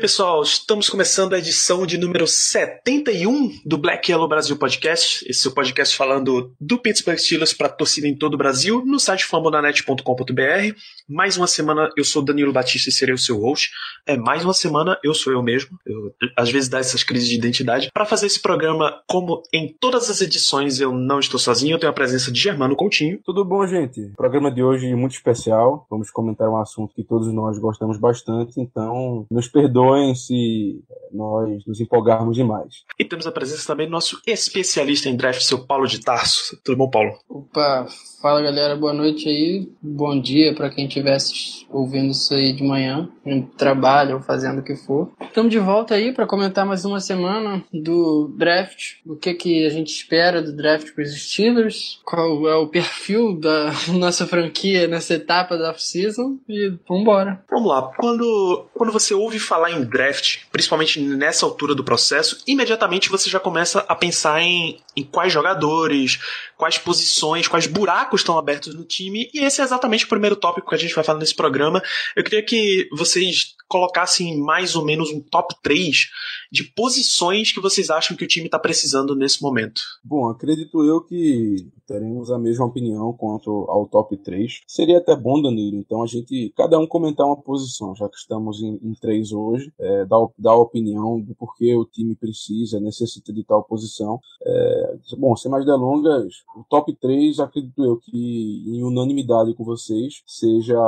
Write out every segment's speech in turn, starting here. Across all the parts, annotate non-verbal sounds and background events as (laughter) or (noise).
pessoal. Estamos começando a edição de número 71 do Black Yellow Brasil Podcast. Esse é o podcast falando do Pittsburgh Steelers para torcida em todo o Brasil, no site fambonanet.com.br. Mais uma semana, eu sou Danilo Batista e serei o seu host. É, mais uma semana, eu sou eu mesmo. Eu, às vezes dá essas crises de identidade. Para fazer esse programa, como em todas as edições, eu não estou sozinho. Eu tenho a presença de Germano Coutinho. Tudo bom, gente? Programa de hoje muito especial. Vamos comentar um assunto que todos nós gostamos bastante, então nos perdoem se nós nos empolgarmos demais. E temos a presença também do nosso especialista em draft, seu Paulo de Tarso. Tudo bom, Paulo? Opa, fala galera, boa noite aí, bom dia para quem estivesse ouvindo isso aí de manhã, no trabalho ou fazendo o que for. Estamos de volta aí para comentar mais uma semana do draft, o que que a gente espera do draft para os Steelers, qual é o perfil da (laughs) nossa franquia nessa etapa da off-season e vambora. Vamos lá. Quando, quando você ouve falar em draft, principalmente nessa altura do processo, imediatamente você já começa a pensar em, em quais jogadores, quais posições, quais buracos estão abertos no time, e esse é exatamente o primeiro tópico que a gente vai falar nesse programa. Eu queria que vocês colocassem mais ou menos um top 3 de posições que vocês acham que o time está precisando nesse momento. Bom, acredito eu que teremos a mesma opinião quanto ao top 3. Seria até bom, Danilo, então a gente, cada um comentar uma posição, já que estamos em, em três hoje, é, dar, dar a opinião do porquê o time precisa, necessita de tal posição. É, bom, sem mais delongas, o top 3 acredito eu que em unanimidade com vocês seja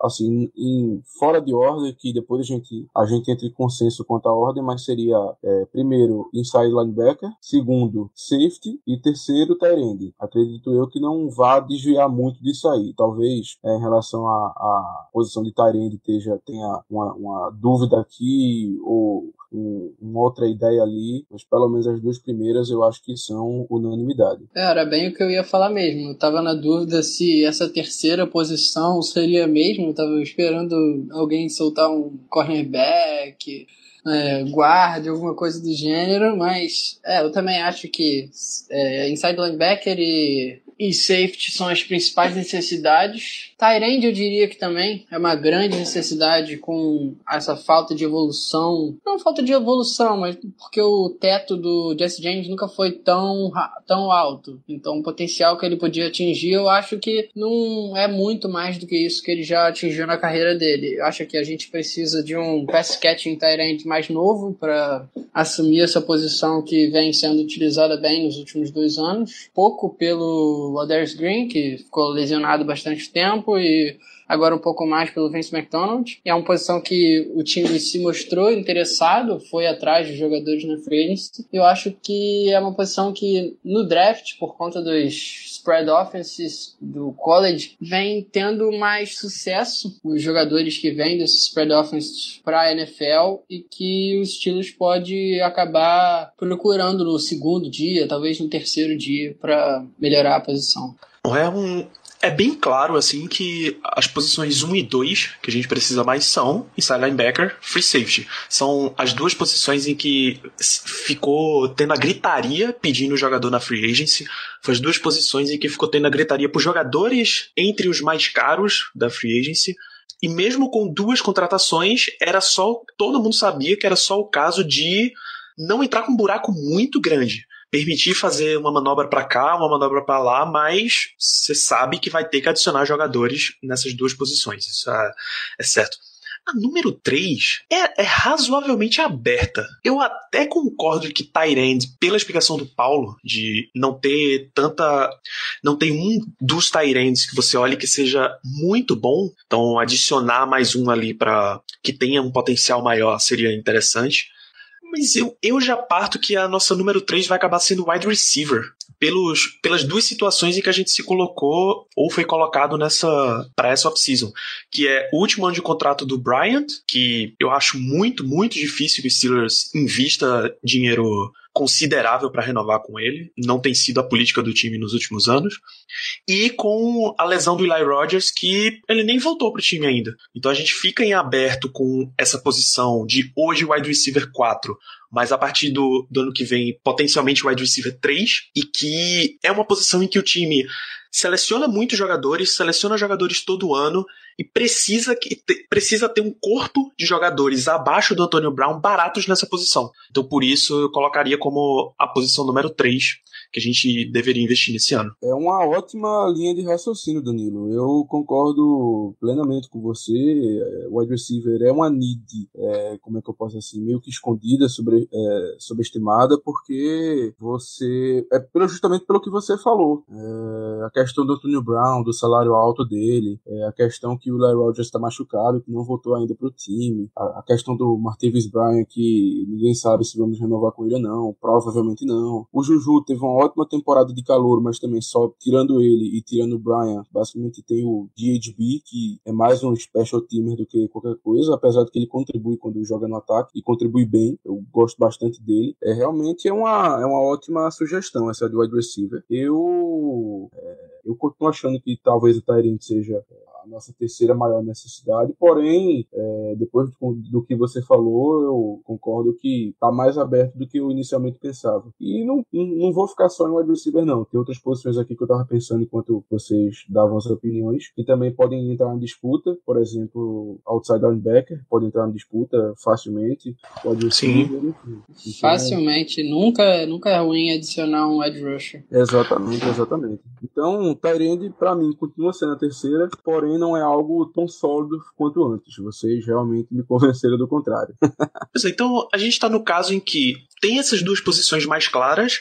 assim, em, fora de ordem, que depois a gente, a gente entre em consenso quanto à ordem, mas seria é, primeiro inside linebacker, segundo safety e terceiro tight end. Acredito eu que não vá desviar muito disso aí. Talvez é, em relação à, posição de tight end tenha uma, uma dúvida aqui ou um, uma outra ideia ali, mas pelo menos as duas primeiras eu acho que são unanimidade. Era bem o que eu ia falar mesmo. Eu tava na dúvida se essa terceira posição seria mesmo. Eu tava esperando alguém soltar um cornerback, é, guarda, alguma coisa do gênero, mas é, eu também acho que é, inside linebacker e, e safety são as principais necessidades. Tyrande eu diria que também é uma grande necessidade com essa falta de evolução. Não falta de evolução, mas porque o teto do Jesse James nunca foi tão, tão alto. Então o potencial que ele podia atingir, eu acho que não é muito mais do que isso que ele já atingiu na carreira dele. Eu acho que a gente precisa de um pass catching Tyrande mais novo para assumir essa posição que vem sendo utilizada bem nos últimos dois anos. Pouco pelo Ladarius Green, que ficou lesionado bastante tempo, e agora um pouco mais pelo Vince McDonald. É uma posição que o time se mostrou interessado, foi atrás de jogadores na agency. Eu acho que é uma posição que no draft, por conta dos spread offenses do college, vem tendo mais sucesso os jogadores que vêm desses spread offenses para a NFL e que os Steelers pode acabar procurando no segundo dia, talvez no terceiro dia, para melhorar a posição. É um. É bem claro, assim, que as posições 1 e 2 que a gente precisa mais são inside linebacker, free safety. São as duas posições em que ficou tendo a gritaria pedindo o jogador na free agency. Foi as duas posições em que ficou tendo a gritaria por jogadores entre os mais caros da free agency. E mesmo com duas contratações, era só. Todo mundo sabia que era só o caso de não entrar com um buraco muito grande permitir fazer uma manobra para cá, uma manobra para lá, mas você sabe que vai ter que adicionar jogadores nessas duas posições. Isso é, é certo. A número 3 é, é razoavelmente aberta. Eu até concordo que Tyrande, pela explicação do Paulo, de não ter tanta. não tem um dos Tyrands que você olhe que seja muito bom, então adicionar mais um ali para que tenha um potencial maior seria interessante. Mas eu, eu já parto que a nossa número 3 vai acabar sendo wide receiver. pelos, pelas duas situações em que a gente se colocou ou foi colocado nessa para essa off-season, que é o último ano de contrato do Bryant, que eu acho muito, muito difícil que o Steelers invista dinheiro considerável para renovar com ele, não tem sido a política do time nos últimos anos, e com a lesão do Eli Rogers, que ele nem voltou pro time ainda. Então a gente fica em aberto com essa posição de hoje wide receiver 4, mas a partir do, do ano que vem, potencialmente wide receiver 3, e que é uma posição em que o time seleciona muitos jogadores, seleciona jogadores todo ano e precisa, que, precisa ter um corpo de jogadores abaixo do Antonio Brown baratos nessa posição. Então, por isso, eu colocaria como a posição número 3 que a gente deveria investir nesse ano. É uma ótima linha de raciocínio, Danilo. Eu concordo plenamente com você. O wide receiver é uma need, é, como é que eu posso assim, meio que escondida, sobre, é, subestimada, porque você. É justamente pelo que você falou. É, a questão do Antonio Brown, do salário alto dele, é, a questão que o Larry Rogers está machucado, que não voltou ainda para o time, a, a, questão do Martavis Bryant, que ninguém sabe se vamos renovar com ele ou não, provavelmente não. O Juju teve uma ótima temporada de calor, mas também só tirando ele e tirando o Brian, basicamente tem o DHB, que é mais um special teamer do que qualquer coisa, apesar de que ele contribui quando joga no ataque e contribui bem. Eu gosto bastante dele. É realmente é uma, é uma ótima sugestão essa do wide receiver. Eu é, eu continuo achando que talvez o Tyrant seja nossa terceira maior necessidade, porém, é, depois do, do, que você falou, eu concordo que está mais aberto do que eu inicialmente pensava. E não, não vou ficar só em wide receiver, não. Tem outras posições aqui que eu estava pensando enquanto vocês davam as opiniões, que também podem entrar na disputa, por exemplo, outside linebacker, pode entrar na disputa facilmente, pode enfim. Então, Facilmente, nunca, nunca é ruim adicionar um edge rusher. Exatamente, exatamente. Então, Tyrande, para mim, continua sendo a terceira, porém não é algo tão sólido quanto antes. Vocês realmente me (laughs) convenceram do contrário. é, então a gente está no caso em que tem essas duas posições mais claras,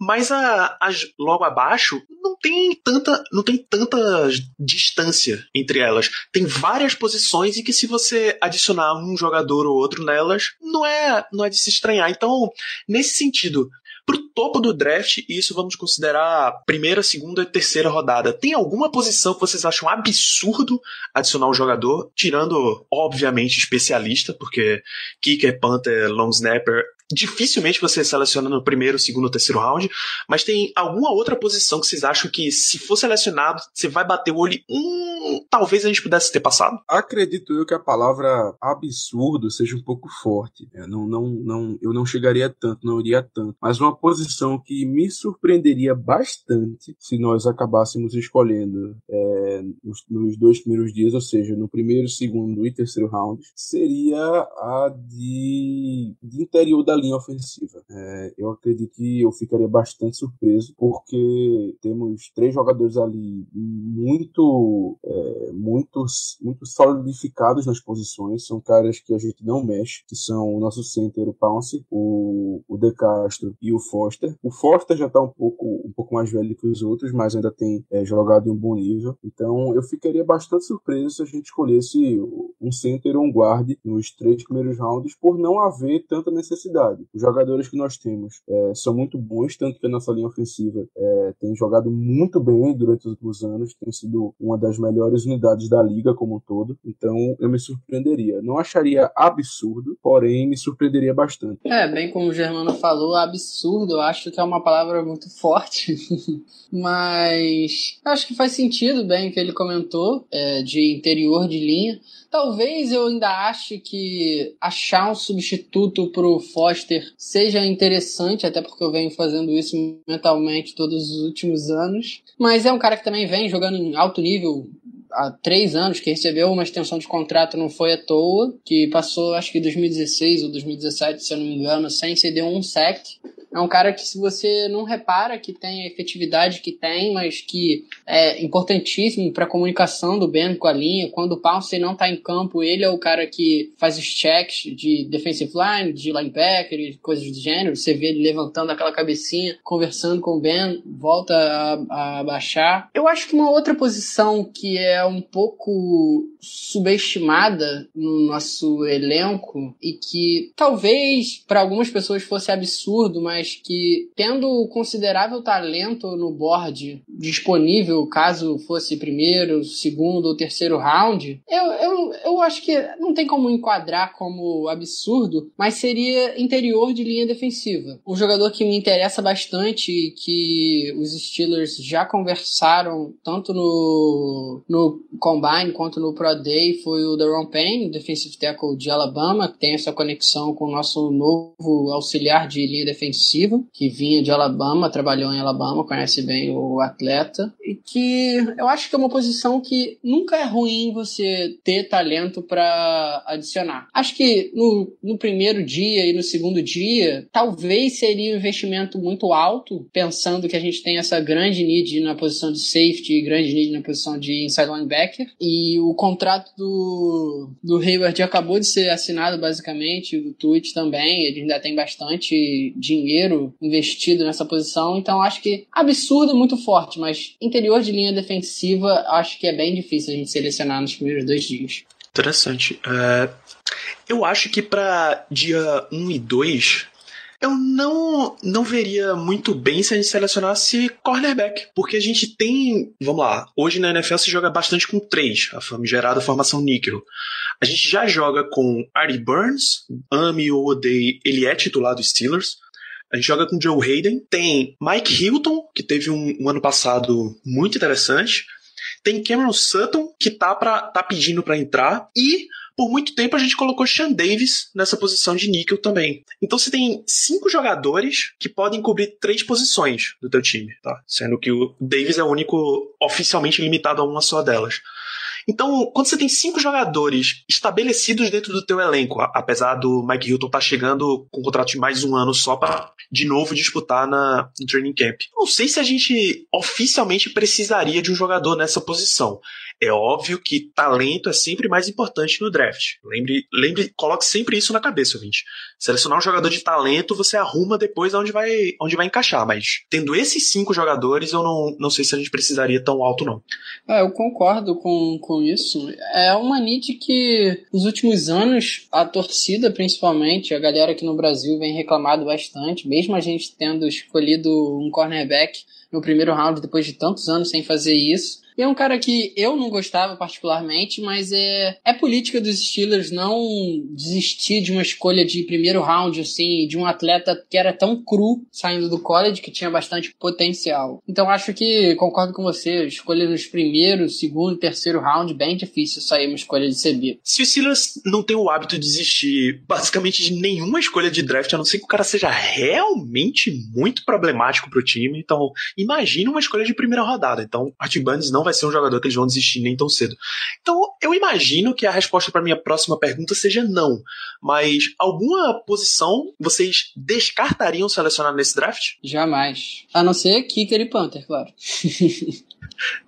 mas a, as logo abaixo não tem tanta não tem tanta distância entre elas. Tem várias posições em que se você adicionar um jogador ou outro nelas, não é não é de se estranhar. Então, nesse sentido, Pro topo do draft, isso vamos considerar primeira, segunda e terceira rodada. Tem alguma posição que vocês acham absurdo adicionar um jogador? Tirando, obviamente, especialista, porque kicker, punter, long snapper dificilmente você seleciona no primeiro, segundo, terceiro round, mas tem alguma outra posição que vocês acham que se for selecionado, você vai bater o olho, hum, talvez a gente pudesse ter passado? Acredito eu que a palavra absurdo seja um pouco forte. Eu não, não, não, eu não chegaria tanto, não iria tanto, mas uma posição que me surpreenderia bastante se nós acabássemos escolhendo é, nos, nos dois primeiros dias, ou seja, no primeiro, segundo e terceiro round, seria a de, de interior da linha ofensiva. É, eu acredito que eu ficaria bastante surpreso, porque temos três jogadores ali muito, é, muito, muito solidificados nas posições. São caras que a gente não mexe, que são o nosso center, o Pounce, o, o De Castro e o Foster. O Foster já está um pouco, um pouco mais velho que os outros, mas ainda tem é, jogado em um bom nível. Então eu ficaria bastante surpreso se a gente escolhesse um center ou um guard nos três primeiros rounds, por não haver tanta necessidade. Os jogadores que nós temos é, são muito bons, tanto que a nossa linha ofensiva é, tem jogado muito bem durante os últimos anos, tem sido uma das melhores unidades da liga como um todo. Então eu me surpreenderia. Não acharia absurdo, porém me surpreenderia bastante. É, bem como o Germano falou, absurdo, eu acho que é uma palavra muito forte. (laughs) Mas acho que faz sentido bem o que ele comentou é, de interior de linha. Talvez eu ainda ache que achar um substituto pro Foster seja interessante, até porque eu venho fazendo isso mentalmente todos os últimos anos. Mas é um cara que também vem jogando em alto nível há três anos, que recebeu uma extensão de contrato, não foi à toa, que passou acho que 2016 ou 2017, se eu não me engano, sem ceder um sec. É um cara que, se você não repara que tem a efetividade que tem, mas que é importantíssimo para a comunicação do Ben com a linha. Quando o Pounce não está em campo, ele é o cara que faz os checks de defensive line, de linebacker coisas do gênero. Você vê ele levantando aquela cabecinha, conversando com o Ben, volta a, a baixar. Eu acho que uma outra posição que é um pouco subestimada no nosso elenco e que talvez para algumas pessoas fosse absurdo, mas mas que tendo considerável talento no board disponível, caso fosse primeiro, segundo ou terceiro round, eu, eu, eu acho que não tem como enquadrar como absurdo, mas seria interior de linha defensiva. Um jogador que me interessa bastante que os Steelers já conversaram tanto no, no Combine quanto no Pro Day foi o Deron Payne, defensive tackle de Alabama, que tem essa conexão com o nosso novo auxiliar de linha defensiva, que vinha de Alabama, trabalhou em Alabama, conhece bem o atleta, e que eu acho que é uma posição que nunca é ruim você ter talento para adicionar. Acho que no, no primeiro dia e no segundo dia, talvez seria um investimento muito alto, pensando que a gente tem essa grande need na posição de safety e grande need na posição de inside linebacker. E o contrato do, do Hayward acabou de ser assinado, basicamente, o tweet também. Ele ainda tem bastante dinheiro investido nessa posição. Então acho que absurdo é muito forte, mas interior de linha defensiva acho que é bem difícil a gente selecionar nos primeiros dois dias. Interessante. É, eu acho que para dia 1 e 2, eu não, não veria muito bem se a gente selecionasse cornerback. Porque a gente tem. Vamos lá. Hoje na NFL se joga bastante com três, a famigerada formação níquel. A gente já joga com Artie Burns, ame ou odeie, ele é titular dos Steelers. A gente joga com Joe Hayden. Tem Mike Hilton, que teve um, um ano passado muito interessante. Tem Cameron Sutton, que tá, pra, tá pedindo para entrar. E por muito tempo a gente colocou Sean Davis nessa posição de níquel também. Então você tem cinco jogadores que podem cobrir três posições do teu time, tá? Sendo que o Davis é o único oficialmente limitado a uma só delas. Então, quando você tem cinco jogadores estabelecidos dentro do teu elenco, apesar do Mike Hilton estar tá chegando com um contrato de mais um ano só para de novo disputar na no training camp. Não sei se a gente oficialmente precisaria de um jogador nessa posição. É óbvio que talento é sempre mais importante no draft. Lembre, lembre, coloque sempre isso na cabeça, ouvinte. Selecionar um jogador de talento, você arruma depois onde vai, onde vai encaixar. Mas tendo esses cinco jogadores, eu não, não sei se a gente precisaria tão alto, não. É, eu concordo com, com isso. É uma need que nos últimos anos a torcida, principalmente, a galera aqui no Brasil vem reclamado bastante, mesmo a gente tendo escolhido um cornerback no primeiro round depois de tantos anos sem fazer isso. E é um cara que eu não gostava particularmente, mas é, é política dos Steelers não desistir de uma escolha de primeiro round, assim, de um atleta que era tão cru saindo do college, que tinha bastante potencial. Então acho que, concordo com você, escolha nos primeiro, segundo, terceiro round, bem difícil sair uma escolha de CB. Se o Steelers não tem o hábito de desistir basicamente de nenhuma escolha de draft, a não ser que o cara seja realmente muito problemático pro time, então imagina uma escolha de primeira rodada. Então, Art Bundes não vai ser um jogador que eles vão desistir nem tão cedo. Então, eu imagino que a resposta para minha próxima pergunta seja não. Mas alguma posição vocês descartariam selecionar nesse draft? Jamais. A não ser Kicker e Panther, claro.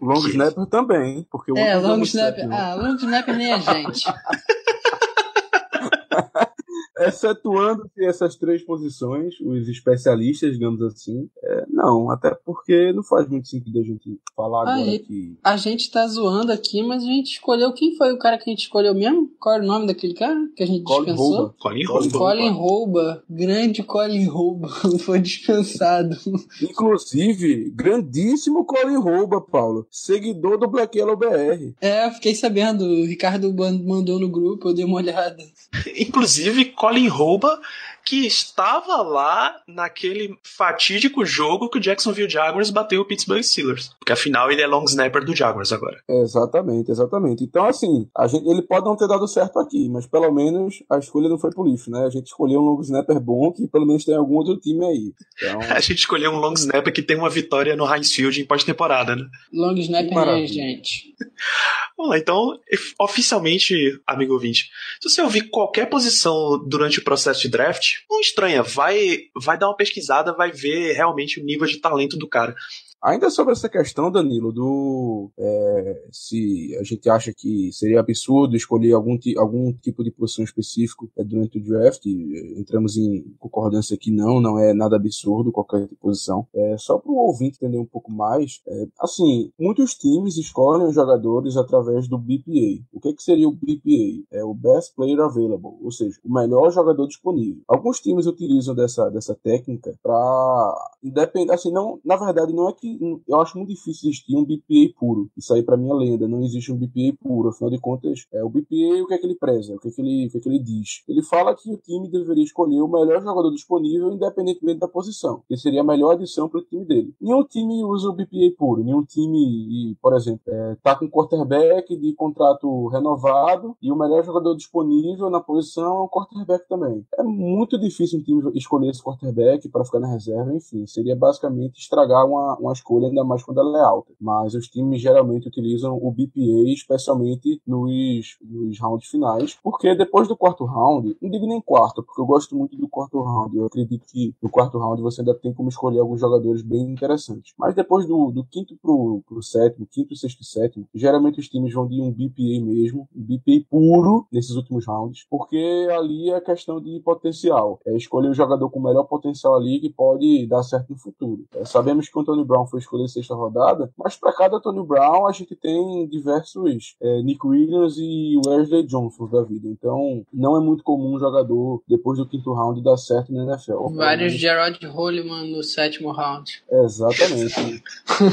Long Snapper também, porque o é, Long Snapper. não. Ah, Long Snapper nem a gente. (laughs) Excetuando essas três posições, os especialistas, digamos assim, é, não, até porque não faz muito sentido a gente falar agora Aí. que. A gente tá zoando aqui, mas a gente escolheu. Quem foi o cara que a gente escolheu mesmo? Qual era o nome daquele cara que a gente Colin dispensou? Rouba. Colin Rouba. Colin Rouba, grande Colin Rouba, (laughs) foi dispensado. Inclusive, grandíssimo Colin Rouba, Paulo. Seguidor do Black Yellow BR. É, eu fiquei sabendo, o Ricardo mandou no grupo, eu dei uma olhada. Inclusive, Colin Rouba, que estava lá naquele fatídico jogo que o Jacksonville Jaguars bateu o Pittsburgh Steelers. Porque afinal ele é long snapper do Jaguars agora. Exatamente, exatamente. Então, assim, a gente, ele pode não ter dado certo aqui, mas pelo menos a escolha não foi pro lixo, né? A gente escolheu um long snapper bom que pelo menos tem algum outro time aí. Então, (laughs) A gente escolheu um long snapper que tem uma vitória no Heinz Field em pós-temporada, né? Long Snapper, né, Maravilha. gente? (laughs) Vamos lá, então, oficialmente, amigo ouvinte, se você ouvir qualquer posição durante o processo de draft, não estranha, vai, vai dar uma pesquisada, vai ver realmente o nível de talento do cara. Ainda sobre essa questão, Danilo, do é, se a gente acha que seria absurdo escolher algum, algum tipo de posição específico é, durante o draft, entramos em concordância que não, não é nada absurdo qualquer tipo posição. É, só para o ouvinte entender um pouco mais, é, assim, muitos times escolhem os jogadores através do BPA. O que, que seria o BPA? É o Best Player Available, ou seja, o melhor jogador disponível. Alguns times utilizam dessa, dessa técnica para independente, assim, não, na verdade não é que eu acho muito difícil existir um BPA puro. Isso aí para mim é lenda, não existe um BPA puro, afinal de contas, é o BPA o que é que ele preza, o que é que ele, o que é que ele diz. Ele fala que o time deveria escolher o melhor jogador disponível independentemente da posição, que seria a melhor adição para o time dele. Nenhum time usa o BPA puro, nenhum time, por exemplo, é, tá com quarterback de contrato renovado e o melhor jogador disponível na posição é um quarterback também. É muito difícil um time escolher esse quarterback para ficar na reserva, enfim, seria basicamente estragar uma, uma escolha, ainda mais quando ela é alta. Mas os times geralmente utilizam o BPA, especialmente nos, nos rounds finais, porque depois do quarto round, não digo nem quarto, porque eu gosto muito do quarto round, eu acredito que no quarto round você ainda tem como escolher alguns jogadores bem interessantes. Mas depois do, do quinto pro, pro sétimo, quinto, sexto e sétimo, geralmente os times vão de um BPA mesmo, um BPA puro nesses últimos rounds, porque ali é questão de potencial. É escolher o jogador com o melhor potencial ali que pode dar certo no futuro. É, sabemos que o Antonio Brown foi escolhido sexta rodada, mas para cada Antonio Brown a gente tem diversos é, Nick Williams e Wesley Johnson da vida. Então não é muito comum um jogador depois do quinto round dar certo na NFL. Vários Gerard Holliman no sétimo round. Exatamente.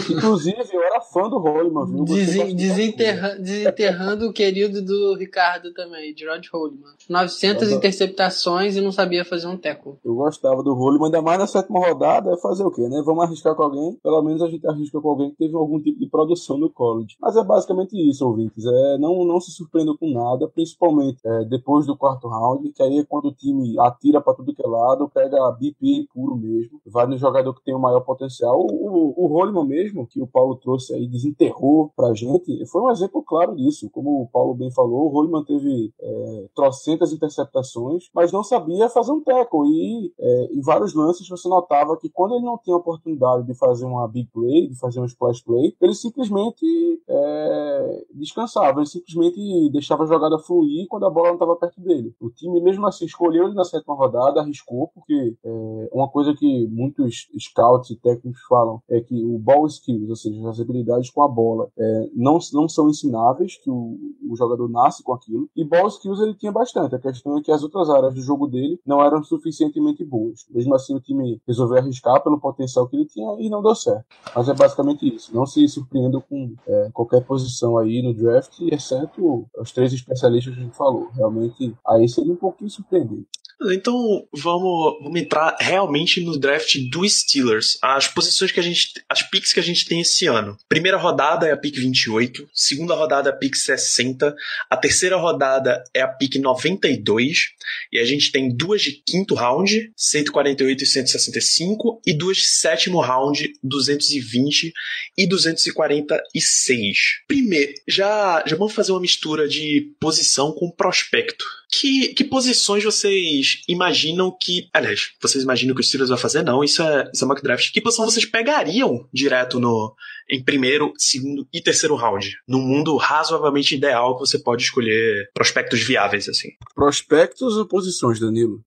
Inclusive, eu era fã do Holliman, viu? Desen desenterra desenterrando o querido do Ricardo também, Gerard Holliman. 900 interceptações e não sabia fazer um teco. Eu gostava do Holliman, ainda mais na sétima rodada, é fazer o quê, né? Vamos arriscar com alguém? Pelo menos a gente arrisca com alguém que teve algum tipo de produção no college. Mas é basicamente isso, ouvintes. É, não, não se surpreendam com nada, principalmente é, depois do quarto round, que aí é quando o time atira para tudo que é lado, pega BP puro mesmo, vai no jogador que tem o maior potencial. O, o, o Holliman mesmo, que o Paulo trouxe aí, desenterrou pra gente, foi um exemplo claro disso. Como o Paulo bem falou, o Holliman teve é, trocentas interceptações, mas não sabia fazer um tackle. E é, em vários lances você notava que quando ele não tinha oportunidade de fazer uma big play, de fazer um splash play, ele simplesmente é, descansava, ele simplesmente deixava a jogada fluir quando a bola não estava perto dele. O time, mesmo assim, escolheu ele na sétima rodada, arriscou, porque é, uma coisa que muitos scouts e técnicos falam é que o ball skills, ou seja, as habilidades com a bola, é, não, não são ensináveis, que o, o jogador nasce com aquilo, e ball skills ele tinha bastante. A questão é que as outras áreas do jogo dele não eram suficientemente boas. Mesmo assim, o time resolveu arriscar pelo potencial que ele tinha e não deu certo. Mas é basicamente isso. Não se surpreenda com é, qualquer posição aí no draft, exceto os três especialistas que a gente falou. Realmente, aí seria um pouquinho surpreendente. Então vamos, vamos entrar realmente no draft do Steelers. As posições que a gente. As picks que a gente tem esse ano. Primeira rodada é a pick 28, segunda rodada é a pick 60, a terceira rodada é a pick 92, e a gente tem duas de quinto round, 148 e 165, e duas de sétimo round, 220 e 246. Primeiro, já, já vamos fazer uma mistura de posição com prospecto. Que, que posições vocês imaginam que. Aliás, vocês imaginam que o Steelers vai fazer? Não, isso é, isso é mock draft. Que posição vocês pegariam direto no, em primeiro, segundo e terceiro round? Num mundo razoavelmente ideal que você pode escolher prospectos viáveis, assim. Prospectos ou posições, Danilo?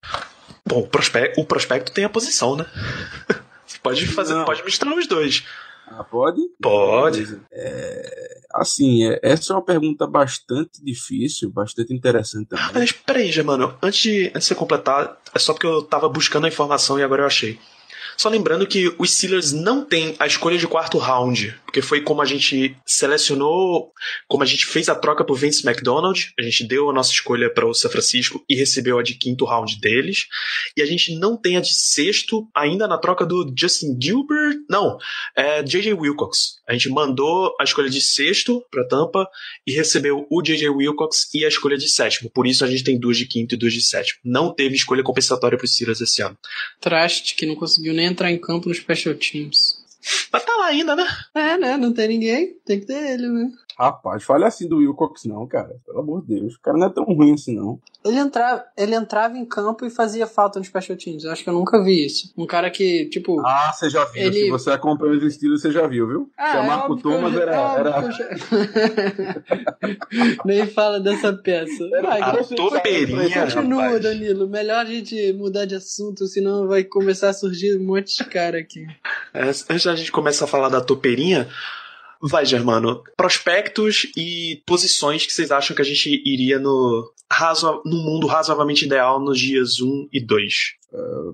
Bom, o prospecto, o prospecto tem a posição, né? (laughs) Você pode fazer, Não. pode misturar os dois. Ah, pode? Pode. É, assim, é, essa é uma pergunta bastante difícil, bastante interessante também. Mas peraí, Germano, antes de, antes de você completar, é só porque eu tava buscando a informação e agora eu achei. Só lembrando que os Steelers não têm a escolha de quarto round, porque foi como a gente selecionou, como a gente fez a troca por Vince McDonald, a gente deu a nossa escolha para o São Francisco e recebeu a de quinto round deles, e a gente não tem a de sexto ainda na troca do Justin Gilbert, não, é JJ Wilcox. A gente mandou a escolha de sexto para Tampa e recebeu o JJ Wilcox e a escolha de sétimo. Por isso a gente tem duas de quinto e duas de sétimo. Não teve escolha compensatória para os Steelers esse ano. Traste que não conseguiu nem entrar em campo no Special Teams. Mas tá ainda, né? É, né? Não tem ninguém. Tem que ter ele, né? Rapaz, fale assim do Wilcox, não, cara. Pelo amor de Deus. O cara não é tão ruim assim, não. Ele entrava, ele entrava em campo e fazia falta no Special Teams. Eu acho que eu nunca vi isso. Um cara que, tipo. Ah, você já viu. Ele- Se você acompanha os estilos, você já viu, viu? Ah, Chamar é que eu Thomas já- era. é era... já- (laughs) Nem fala dessa peça. Vai, A continua, toperinha, Continua, rapaz. Danilo. Melhor a gente mudar de assunto, senão vai começar a surgir um monte de cara aqui. É, Antes da gente começar a falar da topeirinha, vai, Germano. Prospectos e posições que vocês acham que a gente iria no, razo, no mundo razoavelmente ideal nos dias 1 e 2.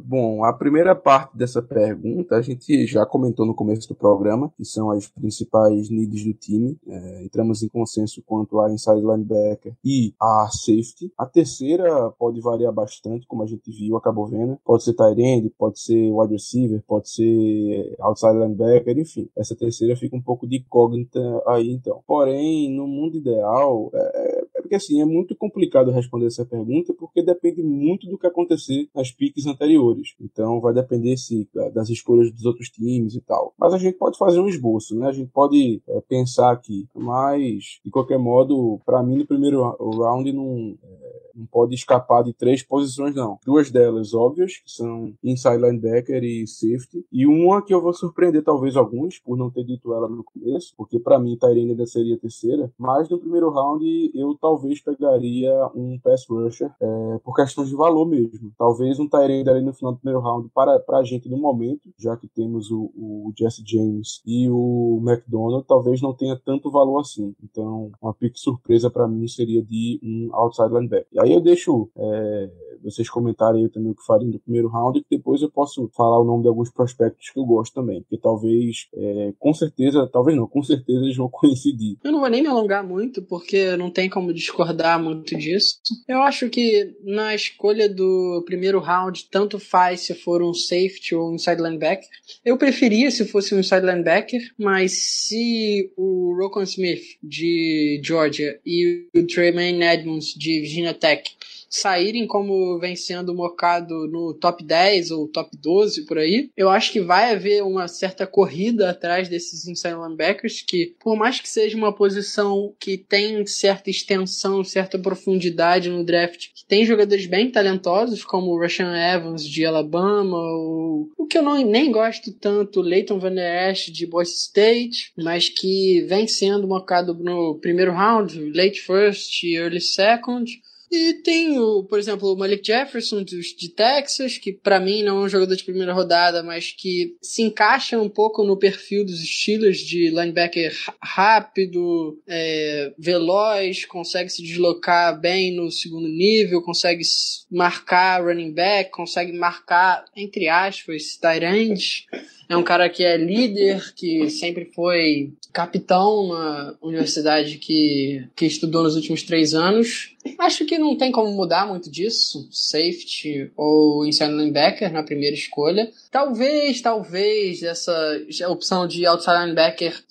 Bom, a primeira parte dessa pergunta a gente já comentou no começo do programa, que são as principais needs do time. É, entramos em consenso quanto a inside linebacker e a safety. A terceira pode variar bastante, como a gente viu, acabou vendo. Pode ser tight end, pode ser wide receiver, pode ser outside linebacker, enfim. Essa terceira fica um pouco de incógnita aí, então. Porém, no mundo ideal, é, porque assim, é muito complicado responder essa pergunta, porque depende muito do que acontecer nas piques anteriores. Então vai depender se das escolhas dos outros times e tal. Mas a gente pode fazer um esboço, né? A gente pode é, pensar aqui. Mas, de qualquer modo, para mim no primeiro round não, é, não pode escapar de três posições, não. Duas delas óbvias, que são inside linebacker e safety. E uma que eu vou surpreender talvez alguns, por não ter dito ela no começo, porque para mim Tyrene ainda seria terceira. Mas no primeiro round eu talvez pegaria um pass rusher, é, por questões de valor mesmo. Talvez um Tyrene ali no final do primeiro round para, para a gente no momento, já que temos o, o Jesse James e o McDonald, talvez não tenha tanto valor assim. Então, uma pick surpresa para mim seria de um outside linebacker. E aí eu deixo é, vocês comentarem também o que fariam no primeiro round e depois eu posso falar o nome de alguns prospectos que eu gosto também. Porque talvez, é, com certeza, talvez não, com certeza eles vão (laughs) coincidir. Eu não vou nem me alongar muito, porque não tem como discordar muito disso. Eu acho que na escolha do primeiro round, tanto faz se for um safety ou um inside linebacker. Eu preferia se fosse um inside linebacker, mas se o Rokon Smith de Georgia e o Tremaine Edmonds de Virginia Tech saírem como vem sendo mocado no top 10 ou top 12 por aí, eu acho que vai haver uma certa corrida atrás desses inside linebackers que, por mais que seja uma posição que tem certa extensão, certa profundidade no draft, que tem jogadores bem talentosos, como o Rashan Evans de Alabama, ou o que eu não, nem gosto tanto, Leighton Van Der Esch de Boise State, mas que vem sendo mocado no primeiro round, late first early second. E tem, o, por exemplo, o Malik Jefferson dos- de Texas, que pra mim não é um jogador de primeira rodada, mas que se encaixa um pouco no perfil dos estilos de linebacker rápido, é, veloz, consegue se deslocar bem no segundo nível, consegue marcar running back, consegue marcar, entre aspas, tight end. É um cara que é líder, que sempre foi capitão na universidade que, que estudou nos últimos três anos. Acho que não tem como mudar muito disso. Safety ou inside linebacker na primeira escolha. Talvez, talvez, essa opção de outside linebacker.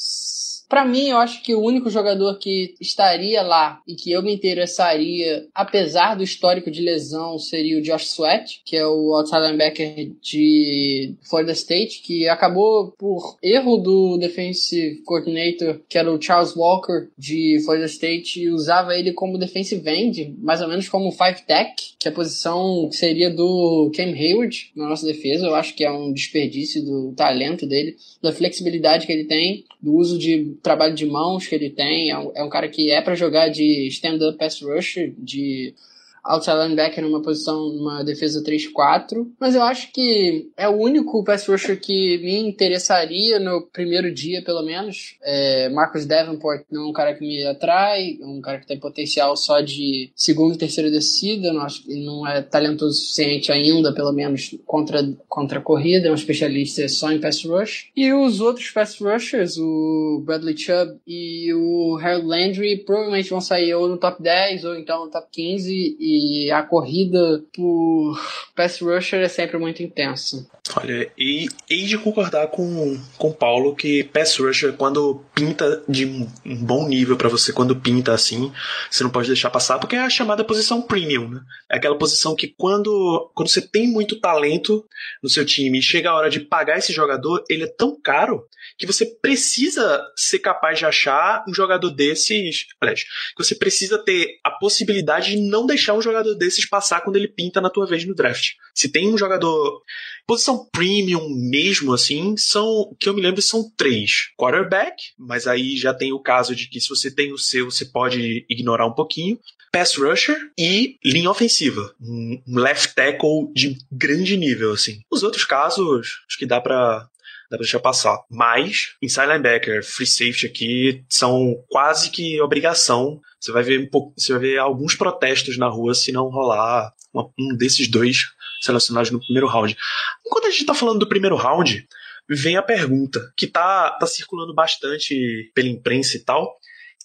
Pra mim, eu acho que o único jogador que estaria lá e que eu me interessaria, apesar do histórico de lesão, seria o Josh Sweat, que é o outside linebacker de Florida State, que acabou por erro do defensive coordinator, que era o Charles Walker de Florida State, e usava ele como defensive end, mais ou menos como five tech, que é a posição que seria do Cam Hayward na nossa defesa. Eu acho que é um desperdício do talento dele, da flexibilidade que ele tem, do uso de trabalho de mãos que ele tem. É um, é um cara que é para jogar de stand-up pass rusher, de outside linebacker numa posição, numa defesa 3-4. Mas eu acho que é o único pass rusher que me interessaria no primeiro dia, pelo menos. É, Marcus Davenport não é um cara que me atrai, é um cara que tem potencial só de segunda e terceira descida. Não acho não é talentoso o suficiente ainda, pelo menos contra, contra a corrida. É um especialista só em pass rush. E os outros pass rushers, o Bradley Chubb e o Harold Landry, provavelmente vão sair ou no top 10 ou então no top 15. E a corrida por pass rusher é sempre muito intensa. Olha, e hei de concordar com, o Paulo que pass rusher, quando pinta de um, bom nível pra você, quando pinta assim, você não pode deixar passar, porque é a chamada posição premium, né? É aquela posição que quando, quando você tem muito talento no seu time e chega a hora de pagar esse jogador, ele é tão caro que você precisa ser capaz de achar um jogador desses. Aliás, que você precisa ter a possibilidade de não deixar um jogador desses passar quando ele pinta na tua vez no draft. Se tem um jogador. Posição premium mesmo, assim, são. Que eu me lembro são três. Quarterback, mas aí já tem o caso de que se você tem o seu, você pode ignorar um pouquinho. Pass rusher e linha ofensiva. Um um left tackle de grande nível, assim. Os outros casos, acho que dá pra dá pra deixar passar. Mas, inside linebacker, free safety aqui são quase que obrigação. Você vai ver um pouco, você vai ver alguns protestos na rua se não rolar uma- um desses dois selecionados no primeiro round. Enquanto a gente tá falando do primeiro round, vem a pergunta que tá, tá circulando bastante pela imprensa e tal.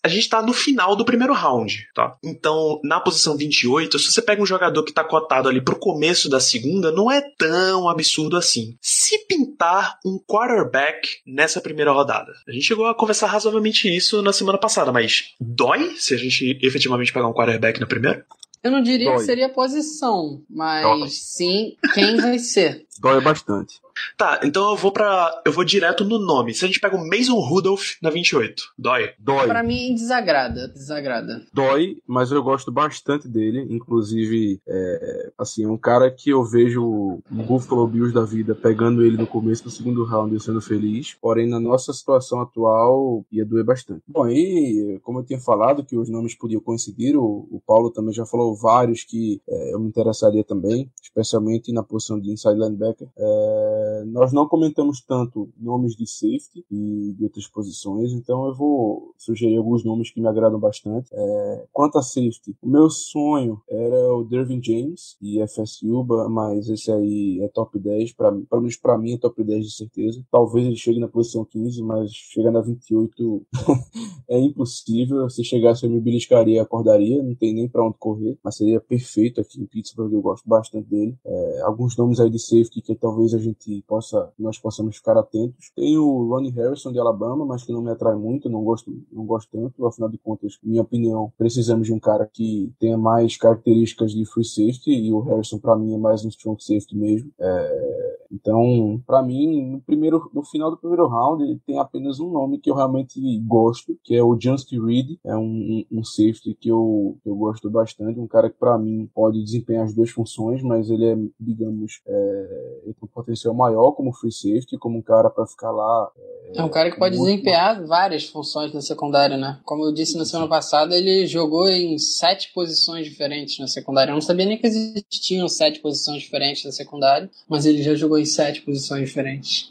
A gente tá no final do primeiro round, tá? Então, na posição 28, se você pega um jogador que tá cotado ali pro começo da segunda, não é tão absurdo assim. Se pintar um quarterback nessa primeira rodada. A gente chegou a conversar razoavelmente isso na semana passada, mas dói se a gente efetivamente pegar um quarterback na primeira? Eu não diria Dói. que seria posição, mas Dói. sim quem vai ser. Dói bastante. Tá, então eu vou para eu vou direto no nome. Se a gente pega o Mason Rudolph na 28, dói. Dói. Pra mim, desagrada. Desagrada. Dói, mas eu gosto bastante dele. Inclusive, é, assim, é um cara que eu vejo o Buffalo Bills da vida pegando ele no começo do segundo round e sendo feliz. Porém, na nossa situação atual, ia doer bastante. Bom, e como eu tinha falado que os nomes podiam coincidir, o, o Paulo também já falou vários que é, eu me interessaria também, especialmente na posição de inside linebacker. É, nós não comentamos tanto nomes de safety e de outras posições, então eu vou sugerir alguns nomes que me agradam bastante. É, quanto a safety, o meu sonho era o Dervin James e FSU, mas esse aí é top 10, pra, pelo menos pra mim é top 10 de certeza. Talvez ele chegue na posição 15, mas chegar na 28 (laughs) é impossível. Se chegasse eu me beliscaria e acordaria, não tem nem pra onde correr, mas seria perfeito aqui em Pittsburgh, eu gosto bastante dele. É, alguns nomes aí de safety que talvez a gente possa, nós possamos ficar atentos. Tem o Ronnie Harrison de Alabama, mas que não me atrai muito, não gosto, não gosto tanto. Afinal de contas, minha opinião, precisamos de um cara que tenha mais características de free safety e o Harrison para mim é mais um strong safety mesmo. É, então, para mim, no primeiro, no final do primeiro round, tem apenas um nome que eu realmente gosto, que é o Justin Reed, é um, um, um safety que eu, eu gosto bastante, um cara que para mim pode desempenhar as duas funções, mas ele é, digamos, é, ele tem um potencial maior como free safety, como um cara para ficar lá. É um cara que pode desempenhar várias funções na secundária, né? Como eu disse na semana passada, ele jogou em sete posições diferentes na secundária. Eu não sabia nem que existiam sete posições diferentes na secundária, mas ele já jogou em sete posições diferentes.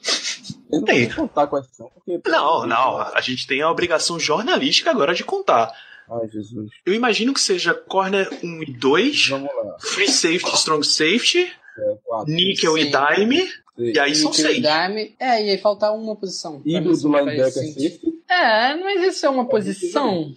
Eu não Tem. contar quais são, porque. Não, não, a gente tem a obrigação jornalística agora de contar. Ai, Jesus. Eu imagino que seja corner 1 e 2, Vamos lá. free safety, strong safety, É, quatro. níquel e dime, e aí são Nickel seis. Dime. É, e aí faltar uma posição. se do linebacker safety. É, mas isso é uma posição.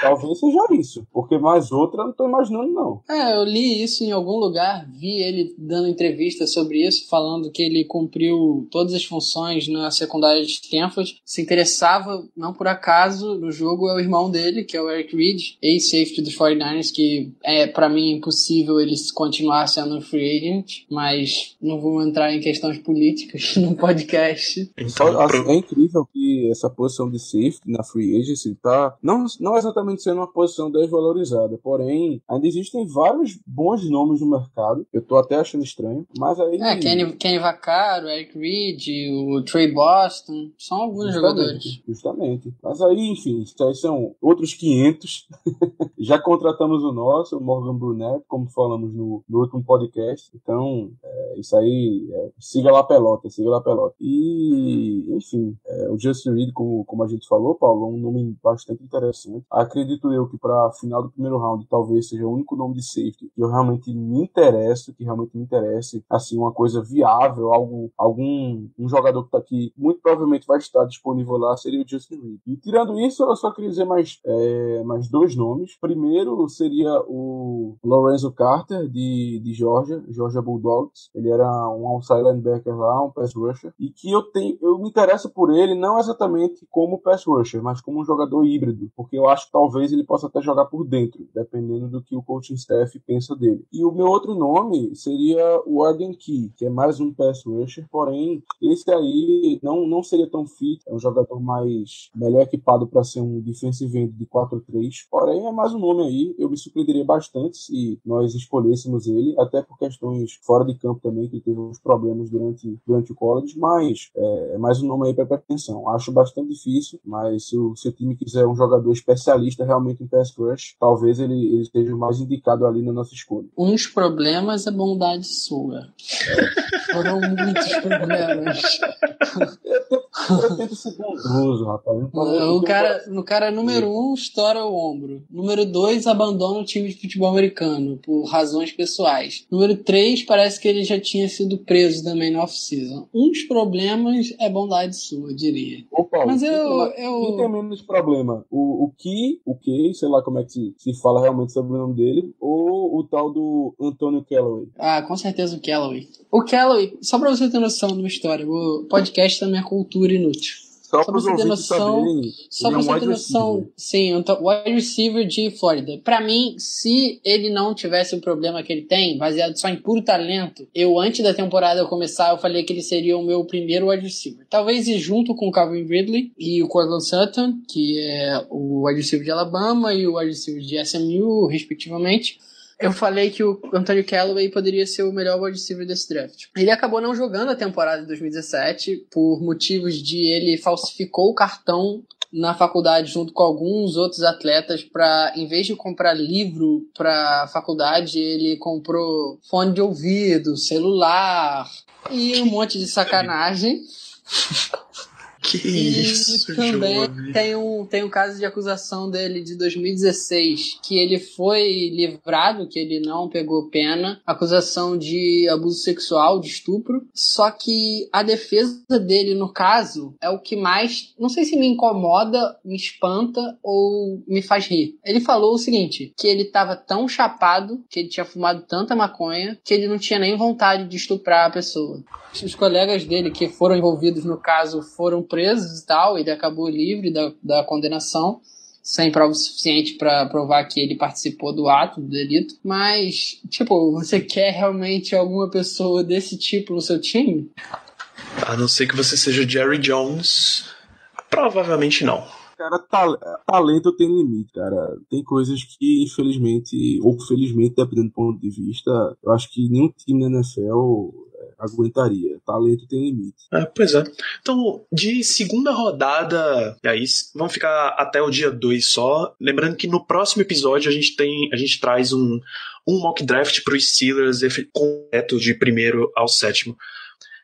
Talvez seja isso, porque mais outra eu não tô imaginando, não. É, eu li isso em algum lugar, vi ele dando entrevista sobre isso, falando que ele cumpriu todas as funções na secundária de Stanford. Se interessava, não por acaso, no jogo é o irmão dele, que é o Eric Reed, ex-safety dos 49ers, que é para mim impossível ele continuar sendo free agent, mas não vou entrar em questões políticas (laughs) no podcast. Então, é incrível que essa posição de safety na free agency tá não, não exatamente sendo uma posição desvalorizada, porém ainda existem vários bons nomes no mercado. Eu tô até achando estranho, mas aí É, Kenny, Kenny Vaccaro, Eric Reed, o Trey Boston, são alguns jogadores. Justamente, justamente. Mas aí, enfim, são outros 500. (laughs) Já contratamos o nosso, o Morgan Brunette, como falamos no, no último podcast. Então, é, isso aí, é, siga lá pelota, siga lá pelota. E, enfim, É, o Justin Reed, como, como a gente falou, Paulo, é um nome bastante interessante. Acredito eu que para final do primeiro round talvez seja o único nome de safety que eu realmente me interesso, que realmente me interesse, assim, uma coisa viável, algo, algum um jogador que tá aqui, muito provavelmente vai estar disponível lá, seria o Justin Reed. E tirando isso, eu só queria dizer mais, é, mais dois nomes. Primeiro seria o Lorenzo Carter, de, de Georgia, Georgia Bulldogs. Ele era um outside linebacker lá, um pass rusher, e que eu tenho, eu me interesso por ele não exatamente como pass rusher, mas como um jogador híbrido, porque eu acho que talvez ele possa até jogar por dentro, dependendo do que o coaching staff pensa dele. E o meu outro nome seria o Arden Key, que é mais um pass rusher, porém esse aí não, não seria tão fit, é um jogador mais melhor equipado para ser um defensive end de 4-3, porém é mais um nome aí, eu me surpreenderia bastante se nós escolhêssemos ele, até por questões fora de campo também, que ele teve uns problemas durante, durante o college, mas é, é mais um nome aí para atenção. Acho bastante difícil, mas se o, se o time quiser um jogador especialista realmente em pass rush, talvez ele, ele esteja mais indicado ali na nossa escolha. Uns problemas é bondade sua. (laughs) Foram muitos problemas. Eu tento ser bondoso, rapaz. O cara, no cara número um, estoura o ombro. Número dois, abandona o time de futebol americano, por razões pessoais. Número três, parece que ele já tinha sido preso também no off-season. Uns problemas é bondade sua, diria. Opa, Mas eu. Quem eu... tem menos problema? O, o que, o que, sei lá como é que se, se fala realmente sobre o nome dele, ou o tal do Antônio Callaway? Ah, com certeza o Callaway. O Callaway, só pra você ter noção de uma história, o podcast também é cultura inútil. Só, Só para você ter noção, saberem, Só pra é você ter wide noção, receiver. sim, um wide receiver de Flórida. Pra mim, se ele não tivesse o problema que ele tem, baseado só em puro talento, eu antes da temporada começar, eu falei que ele seria o meu primeiro wide receiver. Talvez junto com o Calvin Ridley e o Cortland Sutton, que é o wide receiver de Alabama e o wide receiver de SMU, respectivamente. Eu falei que o Antonio Callaway poderia ser o melhor wide receiver desse draft. Ele acabou não jogando a temporada de 2017 por motivos de ele falsificou o cartão na faculdade junto com alguns outros atletas para em vez de comprar livro para faculdade, ele comprou fone de ouvido, celular e um monte de sacanagem. (laughs) Que E isso, também jovem. tem um, tem um caso de acusação dele de 2016, que ele foi livrado, que ele não pegou pena, acusação de abuso sexual, de estupro. Só que a defesa dele, no caso, é o que mais, não sei se me incomoda, me espanta ou me faz rir. Ele falou o seguinte, que ele tava tão chapado, que ele tinha fumado tanta maconha, que ele não tinha nem vontade de estuprar a pessoa. Os colegas dele que foram envolvidos no caso foram presos e tal, ele acabou livre da, da condenação, sem prova suficiente para provar que ele participou do ato, do delito. Mas, tipo, você quer realmente alguma pessoa desse tipo no seu time? A não ser que você seja Jerry Jones, provavelmente não. Cara, tal- talento tem limite, cara. Tem coisas que, infelizmente, ou felizmente, dependendo do ponto de vista, eu acho que nenhum time na NFL aguentaria. Talento tem limite. É, pois é. Então, de segunda rodada, e aí vamos ficar até o dia 2 só. Lembrando que no próximo episódio a gente tem, a gente traz um, um mock draft para os Steelers completo de primeiro ao sétimo.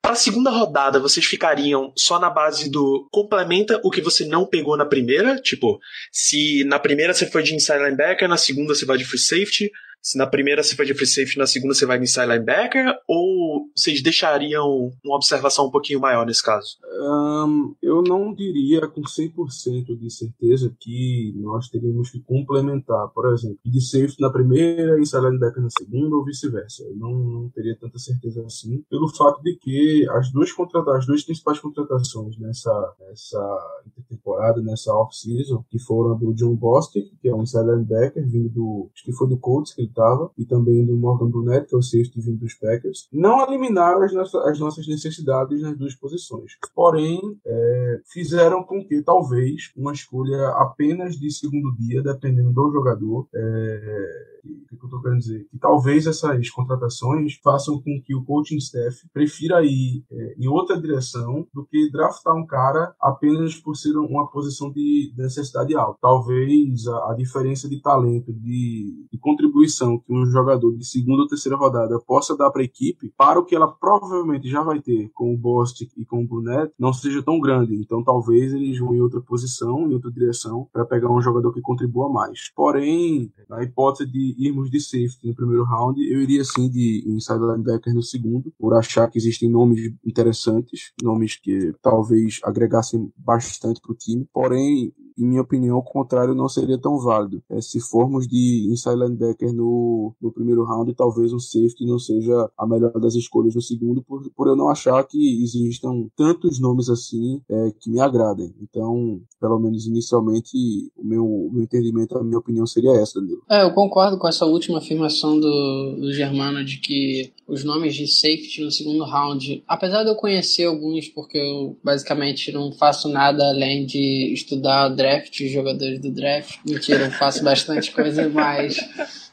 Para a segunda rodada, vocês ficariam só na base do complementa o que você não pegou na primeira? Tipo, se na primeira você foi de inside linebacker, na segunda você vai de free safety, se na primeira você foi de free safety, na segunda você vai de inside linebacker, ou vocês deixariam uma observação um pouquinho maior nesse caso? Ahn, eu não diria com 100% de certeza que nós teríamos que complementar, por exemplo, de safety na primeira inside linebacker na segunda ou vice-versa. Eu não, não teria tanta certeza assim, pelo fato de que as duas, contrata as duas principais contratações nessa, nessa temporada, nessa off-season, que foram a do John Bostic, que é um inside linebacker, vindo do, acho que foi do Colts que ele estava, e também do Morgan Brunette, que é o safety vindo dos Packers, não eliminaram as, as nossas necessidades nas duas posições. Porém, é, fizeram com que talvez uma escolha apenas de segundo dia, dependendo do jogador, é, o que eu tô querendo dizer? Que talvez essas contratações façam com que o coaching staff prefira ir é, em outra direção do que draftar um cara apenas por ser uma posição de necessidade alta. Talvez a, a diferença de talento, de, de, contribuição que um jogador de segunda ou terceira rodada possa dar para a equipe, para o que ela provavelmente já vai ter com o Bostic e com o Brunet, não seja tão grande. Então talvez eles vão em outra posição, em outra direção, para pegar um jogador que contribua mais. Porém, na hipótese de irmos de safety no primeiro round, eu iria sim de inside linebacker no segundo, por achar que existem nomes interessantes, nomes que talvez agregassem bastante para o time. Porém, em minha opinião, o contrário não seria tão válido. É, se formos de inside linebacker no, no primeiro round, talvez um safety não seja a melhor das escolhas no segundo, por, por eu não achar que existam tantos nomes assim é, que me agradem. Então, pelo menos inicialmente, o meu, o meu entendimento, a minha opinião seria essa, Danilo. É, eu concordo com essa última afirmação do, do Germano de que os nomes de safety no segundo round, apesar de eu conhecer alguns, porque eu basicamente não faço nada além de estudar draft, jogadores do draft. Mentira, eu faço bastante coisa, (laughs) mas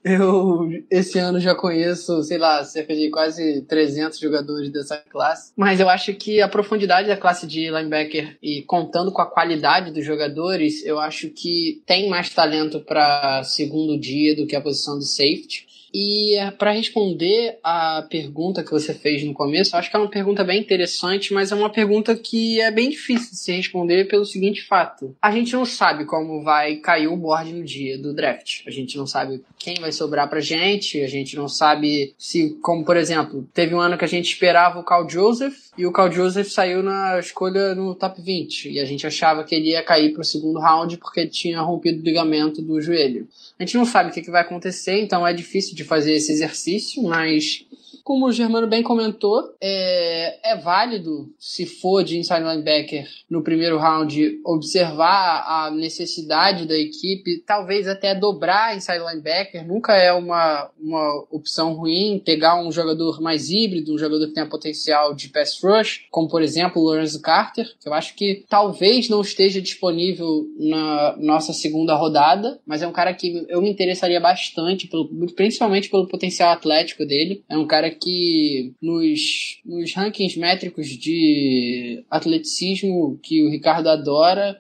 eu esse ano já conheço, sei lá, cerca de quase 300 jogadores dessa classe. Mas eu acho que a profundidade da classe de linebacker e contando com a qualidade dos jogadores, eu acho que tem mais talento para segundo dia do que a posição de safety. E para responder a pergunta que você fez no começo, acho que é uma pergunta bem interessante, mas é uma pergunta que é bem difícil de se responder pelo seguinte fato: a gente não sabe como vai cair o board no dia do draft. A gente não sabe quem vai sobrar pra gente, a gente não sabe se, como por exemplo, teve um ano que a gente esperava o Carl Joseph e o Carl Joseph saiu na escolha no top 20 e a gente achava que ele ia cair pro segundo round porque ele tinha rompido o ligamento do joelho. A gente não sabe o que, que vai acontecer, então é difícil de fazer esse exercício, mas como o Germano bem comentou, é, é válido, se for de inside linebacker no primeiro round, observar a necessidade da equipe, talvez até dobrar inside linebacker. Nunca é uma, uma opção ruim pegar um jogador mais híbrido, um jogador que tenha potencial de pass rush, como por exemplo o Lorenzo Carter, que eu acho que talvez não esteja disponível na nossa segunda rodada, mas é um cara que eu me interessaria bastante, pelo, principalmente pelo potencial atlético dele. É um cara que nos, nos rankings métricos de atleticismo que o Ricardo adora,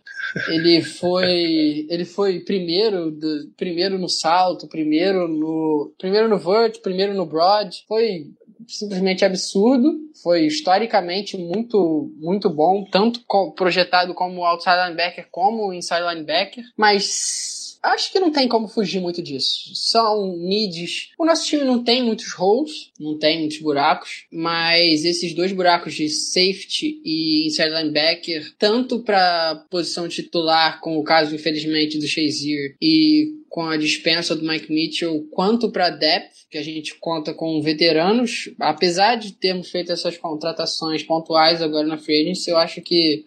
ele foi ele foi primeiro do, primeiro no salto, primeiro no primeiro no vert, primeiro no broad, foi simplesmente absurdo, foi historicamente muito muito bom, tanto projetado como outside linebacker como inside linebacker, mas Acho que não tem como fugir muito disso. São needs. O nosso time não tem muitos holes, não tem muitos buracos, mas esses dois buracos de safety e inside linebacker, tanto para posição titular, com o caso infelizmente do Shazier, e com a dispensa do Mike Mitchell, quanto para depth, que a gente conta com veteranos. Apesar de termos feito essas contratações pontuais agora na free agency, eu acho que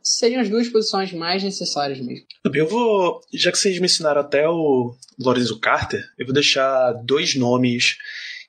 seriam as duas posições mais necessárias mesmo. Eu vou, já que vocês mencionaram até o Lorenzo Carter, eu vou deixar dois nomes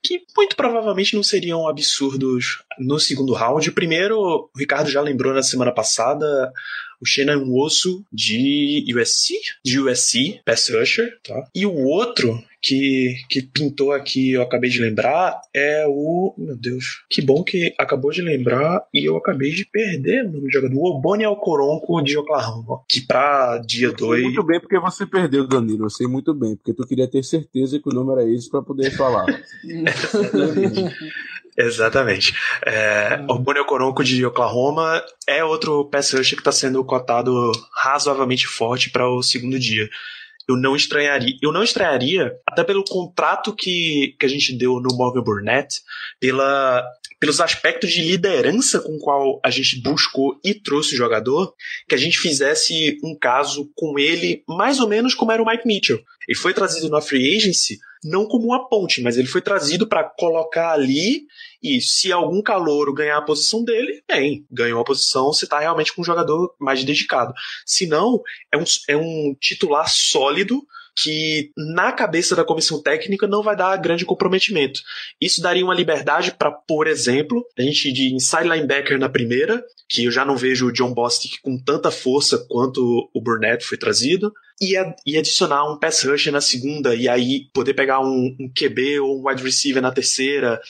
que muito provavelmente não seriam absurdos no segundo round. Primeiro, o Ricardo já lembrou na semana passada o Shannon Osso de USC, de USC, Pass Rusher, tá? E o outro que, que pintou aqui, eu acabei de lembrar, é o. Meu Deus, que bom que acabou de lembrar e eu acabei de perder o nome do jogador. O Oboni Alcoronco de Oklahoma. Que pra dia 2. Muito bem, porque você perdeu, Danilo. Eu sei muito bem, porque tu queria ter certeza que o nome era esse para poder falar. (laughs) Exatamente. É, o Bonnie Coronco de Oklahoma é outro pass rush que está sendo cotado razoavelmente forte para o segundo dia. Eu não estranharia, eu não estranharia, até pelo contrato que, que a gente deu no Morgan Burnett, pela, pelos aspectos de liderança com qual a gente buscou e trouxe o jogador, que a gente fizesse um caso com ele mais ou menos como era o Mike Mitchell. Ele foi trazido na free agency não como uma ponte, mas ele foi trazido para colocar ali e se algum calouro ganhar a posição dele, bem, ganhou a posição, você está realmente com um jogador mais dedicado. Se não, é um, é um titular sólido que na cabeça da comissão técnica não vai dar grande comprometimento. Isso daria uma liberdade para, por exemplo, a gente de inside linebacker na primeira, que eu já não vejo o John Bostic com tanta força quanto o Burnett foi trazido, e, e adicionar um pass rusher na segunda, e aí poder pegar um, um QB ou um wide receiver na terceira,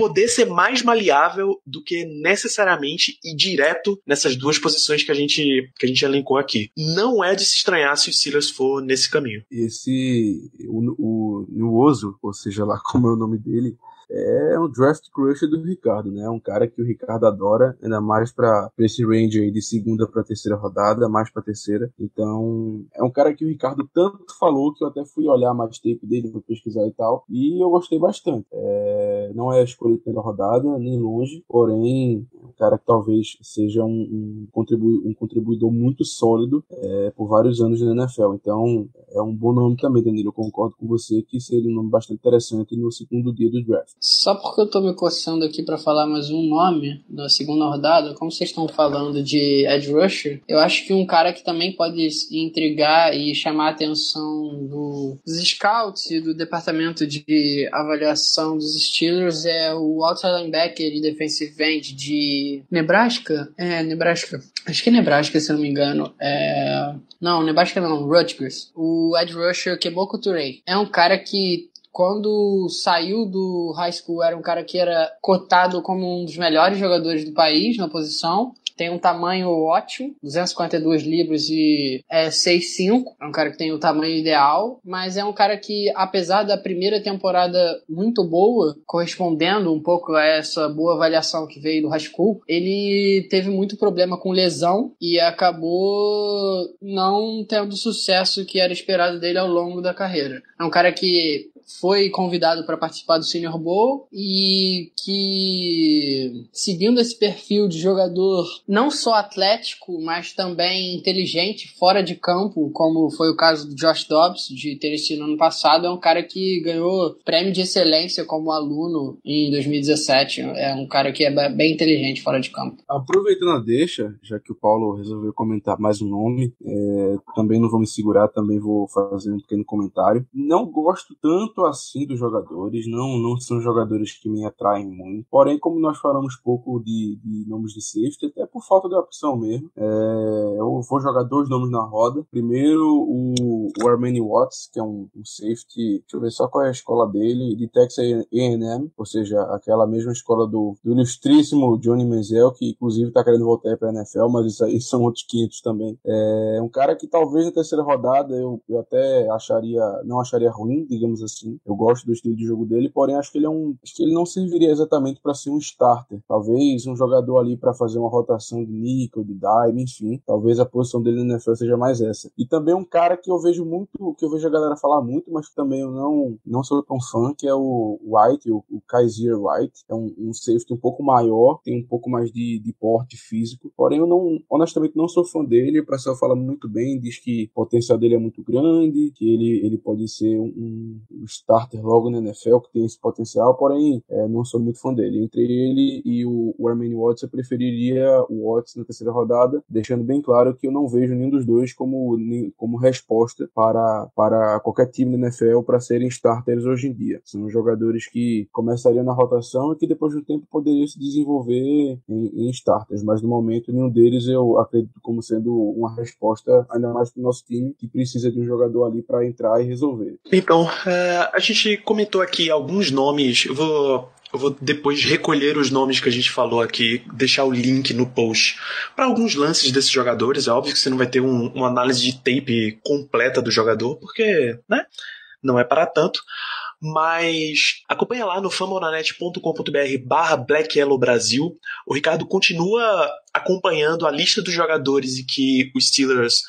poder ser mais maleável do que necessariamente ir direto nessas duas posições que a gente, que a gente elencou aqui. Não é de se estranhar se o Steelers for nesse caminho. Esse, o, o Nuoso, ou seja lá como é o nome dele, é um draft crush do Ricardo, né? Um cara que o Ricardo adora, ainda mais para esse range aí de segunda para terceira rodada, mais para terceira. Então, é um cara que o Ricardo tanto falou que eu até fui olhar mais tape dele, para pesquisar e tal, e eu gostei bastante. É, não é a escolha de primeira rodada, nem longe, porém, é um cara que talvez seja um, um, contribu um contribuidor muito sólido é, por vários anos na NFL. Então, é um bom nome também, Danilo. Eu concordo com você que seria um nome bastante interessante no segundo dia do draft. Só porque eu tô me coçando aqui para falar mais um nome da segunda rodada, como vocês estão falando de Ed Rusher, eu acho que um cara que também pode intrigar e chamar a atenção dos scouts e do departamento de avaliação dos Steelers é o outside linebacker e defensive end de Nebraska. É, Nebraska. Acho que é Nebraska, se não me engano. É... Não, Nebraska não, Rutgers. O Ed Rusher, Keboko Touré. É um cara que quando saiu do high school, era um cara que era cotado como um dos melhores jogadores do país na posição. Tem um tamanho ótimo, 242 libras e é 6'5". É um cara que tem o tamanho ideal, mas é um cara que, apesar da primeira temporada muito boa, correspondendo um pouco a essa boa avaliação que veio do school, ele teve muito problema com lesão e acabou não tendo o sucesso que era esperado dele ao longo da carreira. É um cara que foi convidado para participar do Senior Bowl e que, seguindo esse perfil de jogador não só atlético, mas também inteligente, fora de campo, como foi o caso do Josh Dobbs, de ter no ano passado, é um cara que ganhou prêmio de excelência como aluno em 2017. É um cara que é bem inteligente fora de campo. Aproveitando a deixa, já que o Paulo resolveu comentar mais um nome, é, também não vou me segurar, também vou fazer um pequeno comentário. Não gosto tanto assim dos jogadores, não, não são jogadores que me atraem muito. Porém, como nós falamos pouco de, de nomes de safety, até por falta de opção mesmo, é, eu vou jogar dois nomes na roda. Primeiro, o, o Armani Watts, que é um, um, safety, deixa eu ver só qual é a escola dele, de Texas A&M, ou seja, aquela mesma escola do, do ilustríssimo Johnny Manziel, que inclusive está querendo voltar para a NFL, mas isso aí (laughs) são outros 500 também. É um cara que talvez na terceira rodada eu, eu até acharia, não acharia ruim, digamos assim, assim. Eu gosto do estilo de jogo dele, porém acho que ele é um, acho que ele não serviria exatamente para ser um starter. Talvez um jogador ali para fazer uma rotação de nickel, de dime, enfim. Talvez a posição dele na NFL seja mais essa. E também um cara que eu vejo muito, que eu vejo a galera falar muito, mas que também eu não não sou tão fã, que é o White, o, o Kaiser White. É um, um safety um pouco maior, tem um pouco mais de, de porte físico. Porém eu não, honestamente não sou fã dele. O pessoal fala muito bem, diz que o potencial dele é muito grande, que ele, ele pode ser um, um starter logo na NFL, que tem esse potencial, porém é, não sou muito fã dele. Entre ele e o, o Armani Watts, eu preferiria o Watts na terceira rodada, deixando bem claro que eu não vejo nenhum dos dois como, como resposta para, para qualquer time da NFL para serem starters hoje em dia. São jogadores que começariam na rotação e que depois do tempo poderiam se desenvolver em, em starters, mas no momento nenhum deles eu acredito como sendo uma resposta, ainda mais para o nosso time, que precisa de um jogador ali para entrar e resolver. Então, é, a gente comentou aqui alguns nomes. Eu vou eu vou depois recolher os nomes que a gente falou aqui, deixar o link no post para alguns lances desses jogadores. É óbvio que você não vai ter um, uma análise de tape completa do jogador, porque, né? Não é para tanto. Mas acompanha lá no famonanet.com.br barra Black Yellow Brasil. O Ricardo continua acompanhando a lista dos jogadores e que os Steelers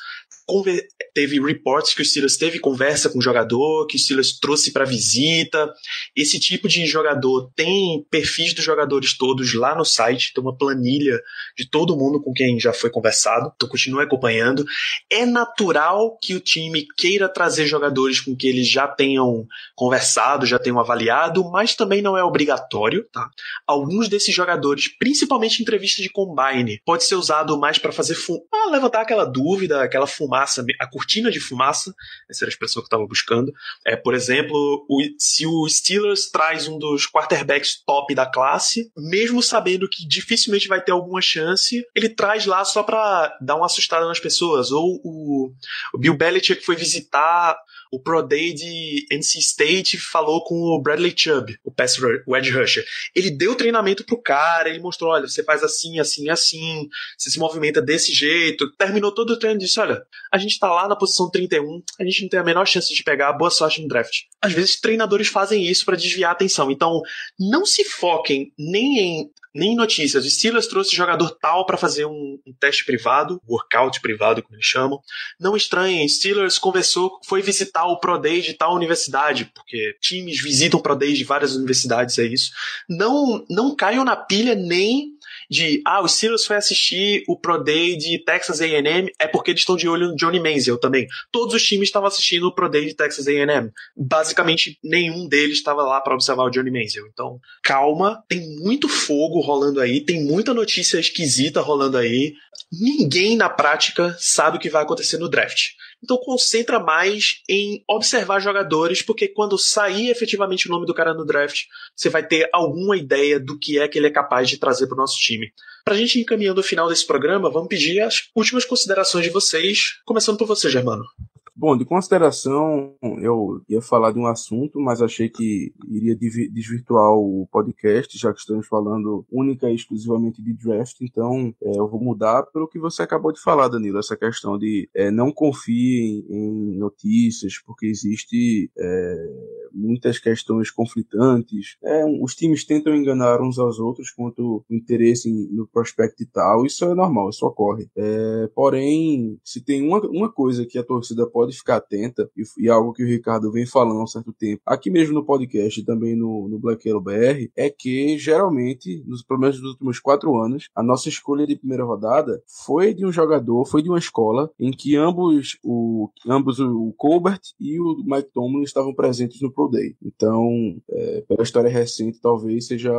teve reports que o Steelers teve conversa com o jogador, que o Steelers trouxe para visita. Esse tipo de jogador tem perfis dos jogadores todos lá no site, tem uma planilha de todo mundo com quem já foi conversado. Então continue acompanhando. É natural que o time queira trazer jogadores com que eles já tenham conversado, já tenham avaliado, mas também não é obrigatório, tá? Alguns desses jogadores, principalmente em entrevistas de combine, pode ser usado mais para fazer ah, levantar aquela dúvida, aquela fumada fumaça, a cortina de fumaça, essa era a expressão que eu estava buscando. É, por exemplo, o, se o Steelers traz um dos quarterbacks top da classe, mesmo sabendo que dificilmente vai ter alguma chance, ele traz lá só para dar uma assustada nas pessoas. Ou o, o Bill Belichick foi visitar o Pro Day de NC State falou com o Bradley Chubb, o pass rusher. Ele deu treinamento pro cara, ele mostrou, olha, você faz assim, assim, assim, você se movimenta desse jeito. Terminou todo o treino e disse, olha, a gente tá lá na posição 31, a gente não tem a menor chance de pegar, boa sorte no draft. Às vezes treinadores fazem isso para desviar a atenção. Então, não se foquem nem em nem notícias. O Steelers trouxe jogador tal para fazer um, um, teste privado, workout privado, como eles chamam. Não estranhem, Steelers conversou, foi visitar o Pro Day de tal universidade, porque times visitam Pro Day de várias universidades, é isso. Não, não caiam na pilha nem de ah, o Steelers foi assistir o Pro Day de Texas A&M, é porque eles estão de olho no Johnny Manziel também. Todos os times estavam assistindo o Pro Day de Texas A&M. Basicamente, nenhum deles estava lá para observar o Johnny Manziel. Então, calma, tem muito fogo rolando aí, tem muita notícia esquisita rolando aí. Ninguém na prática sabe o que vai acontecer no draft. Então concentra mais em observar jogadores, porque quando sair efetivamente o nome do cara no draft, você vai ter alguma ideia do que é que ele é capaz de trazer para o nosso time. Para a gente ir encaminhando o final desse programa, vamos pedir as últimas considerações de vocês, começando por você, Germano. Bom, de consideração, eu ia falar de um assunto, mas achei que iria desvirtuar o podcast, já que estamos falando única e exclusivamente de draft, então é, eu vou mudar pelo que você acabou de falar, Danilo, essa questão de é, não confie em, em, notícias, porque existe é, muitas questões conflitantes, é, os times tentam enganar uns aos outros quanto o interesse no prospect e tal, isso é normal, isso ocorre. É, porém, se tem uma, uma coisa que a torcida pode ficar atenta, e, e algo que o Ricardo vem falando há um certo tempo, aqui mesmo no podcast e também no, no Black Yellow BR, é que geralmente, nos pelo menos nos últimos quatro anos, a nossa escolha de primeira rodada foi de um jogador, foi de uma escola em que ambos, o, ambos o Colbert e o Mike Tomlin estavam presentes no Day. Então, é, pela história recente, talvez seja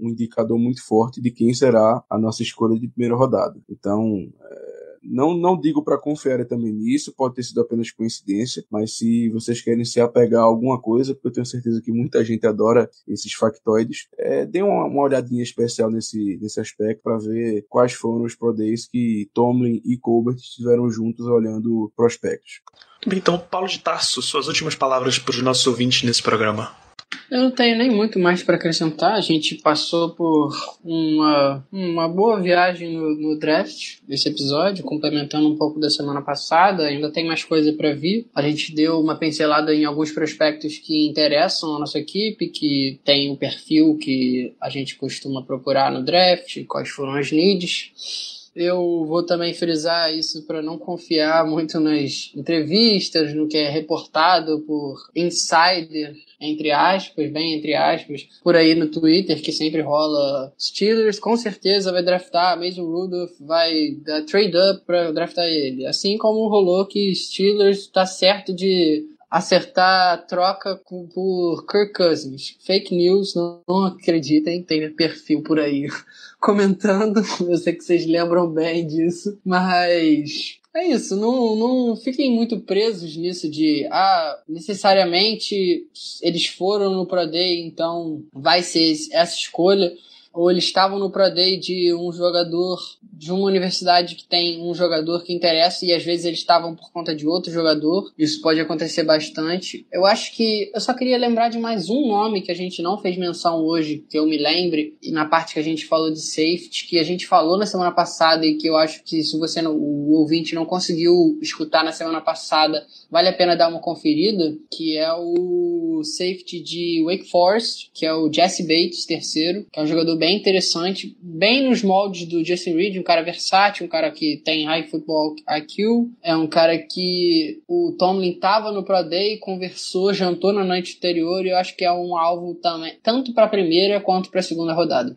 um indicador muito forte de quem será a nossa escolha de primeira rodada. Então, é, não, não digo para confiar também nisso, pode ter sido apenas coincidência, mas se vocês querem se apegar a alguma coisa, porque eu tenho certeza que muita gente adora esses factoides, é, dê uma, uma olhadinha especial nesse, nesse aspecto para ver quais foram os Pro Days que Tomlin e Colbert estiveram juntos olhando prospectos. Então, Paulo de Tarso, suas últimas palavras para os nossos ouvintes nesse programa. Eu não tenho nem muito mais para acrescentar. A gente passou por uma, uma boa viagem no, no draft desse episódio, complementando um pouco da semana passada. Ainda tem mais coisa para vir. A gente deu uma pincelada em alguns prospectos que interessam a nossa equipe, que tem o perfil que a gente costuma procurar no draft, quais foram as needs. Eu vou também frisar isso para não confiar muito nas entrevistas, no que é reportado por insider, entre aspas, bem entre aspas, por aí no Twitter, que sempre rola Steelers, com certeza vai draftar, Mason Rudolph vai dar trade up para draftar ele. Assim como rolou que Steelers está certo de acertar troca por Kirk Cousins. Fake news, não, não acreditem, tem perfil por aí (laughs) comentando. Eu sei que vocês lembram bem disso, mas é isso, não, não fiquem muito presos nisso de, ah, necessariamente eles foram no Pro Day, então vai ser essa escolha ou eles estavam no Pro Day de um jogador de uma universidade que tem um jogador que interessa e às vezes eles estavam por conta de outro jogador. Isso pode acontecer bastante. Eu acho que eu só queria lembrar de mais um nome que a gente não fez menção hoje, que eu me lembre, e na parte que a gente falou de safety, que a gente falou na semana passada e que eu acho que se você o ouvinte não conseguiu escutar na semana passada, vale a pena dar uma conferida, que é o safety de Wake Forest, que é o Jesse Bates, terceiro, que é um jogador bem interessante, bem nos moldes do Justin Reed, um cara versátil, um cara que tem high football IQ, é um cara que o Tomlin tava no Pro Day, conversou, jantou na noite anterior e eu acho que é um alvo também, tanto para a primeira quanto para a segunda rodada.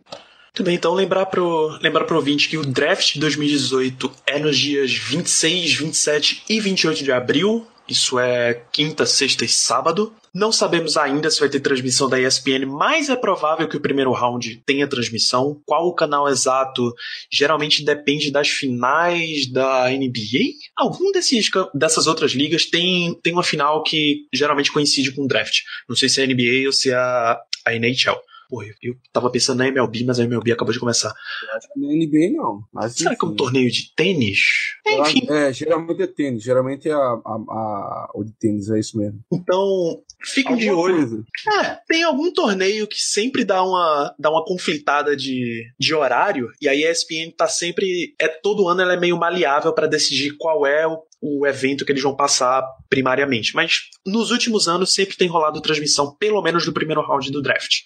Muito bem, então lembrar pro, lembrar pro ouvinte que o draft de 2018 é nos dias 26, 27 e 28 de abril Isso é quinta, sexta e sábado. Não sabemos ainda se vai ter transmissão da ESPN, mas é provável que o primeiro round tenha transmissão. Qual o canal exato? Geralmente depende das finais da NBA. Algum desses, dessas outras ligas tem, tem uma final que geralmente coincide com o draft. Não sei se é a NBA ou se é a, a NHL. Pô, eu tava pensando na MLB, mas a MLB acabou de começar. Acho que na NBA não. Mas, Será que é um enfim. torneio de tênis? Enfim, É, geralmente é tênis. Geralmente é a, a, a- o de tênis, é isso mesmo. então fiquem de olho. coisa. É, tem algum torneio que sempre dá uma, dá uma conflitada de, de horário, e aí a ESPN tá sempre. É, todo ano ela é meio maleável para decidir qual é o, o evento que eles vão passar primariamente. Mas nos últimos anos sempre tem rolado transmissão, pelo menos do primeiro round do draft.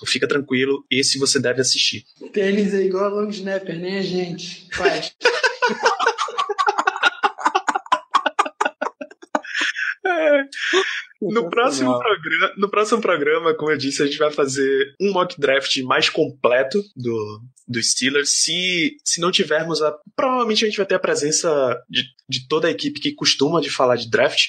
Então fica tranquilo, esse você deve assistir. Tênis é igual a long snapper, nem a gente faz. (laughs) No próximo, programa, no próximo programa, como eu disse, a gente vai fazer um mock draft mais completo do, do Steelers. Se, se não tivermos a. Provavelmente a gente vai ter a presença de, de toda a equipe que costuma de falar de draft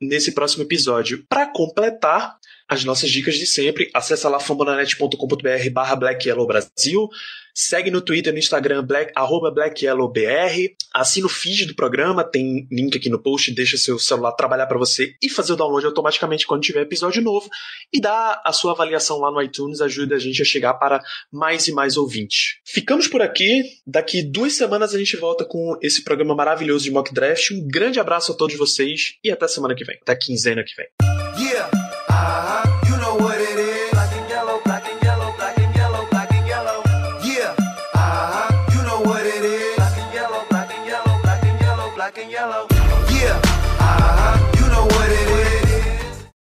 nesse próximo episódio. Para completar as nossas dicas de sempre, acessa lá fambonanet.com.br barra. Segue no Twitter e no Instagram, black, arroba BlackYellowBR. Assina o feed do programa, tem link aqui no post, deixa seu celular trabalhar para você e fazer o download automaticamente quando tiver episódio novo. E dá a sua avaliação lá no iTunes, ajuda a gente a chegar para mais e mais ouvintes. Ficamos por aqui. Daqui duas semanas a gente volta com esse programa maravilhoso de Mock Draft. Um grande abraço a todos vocês e até semana que vem. Até quinzena que vem. Yeah, you know what it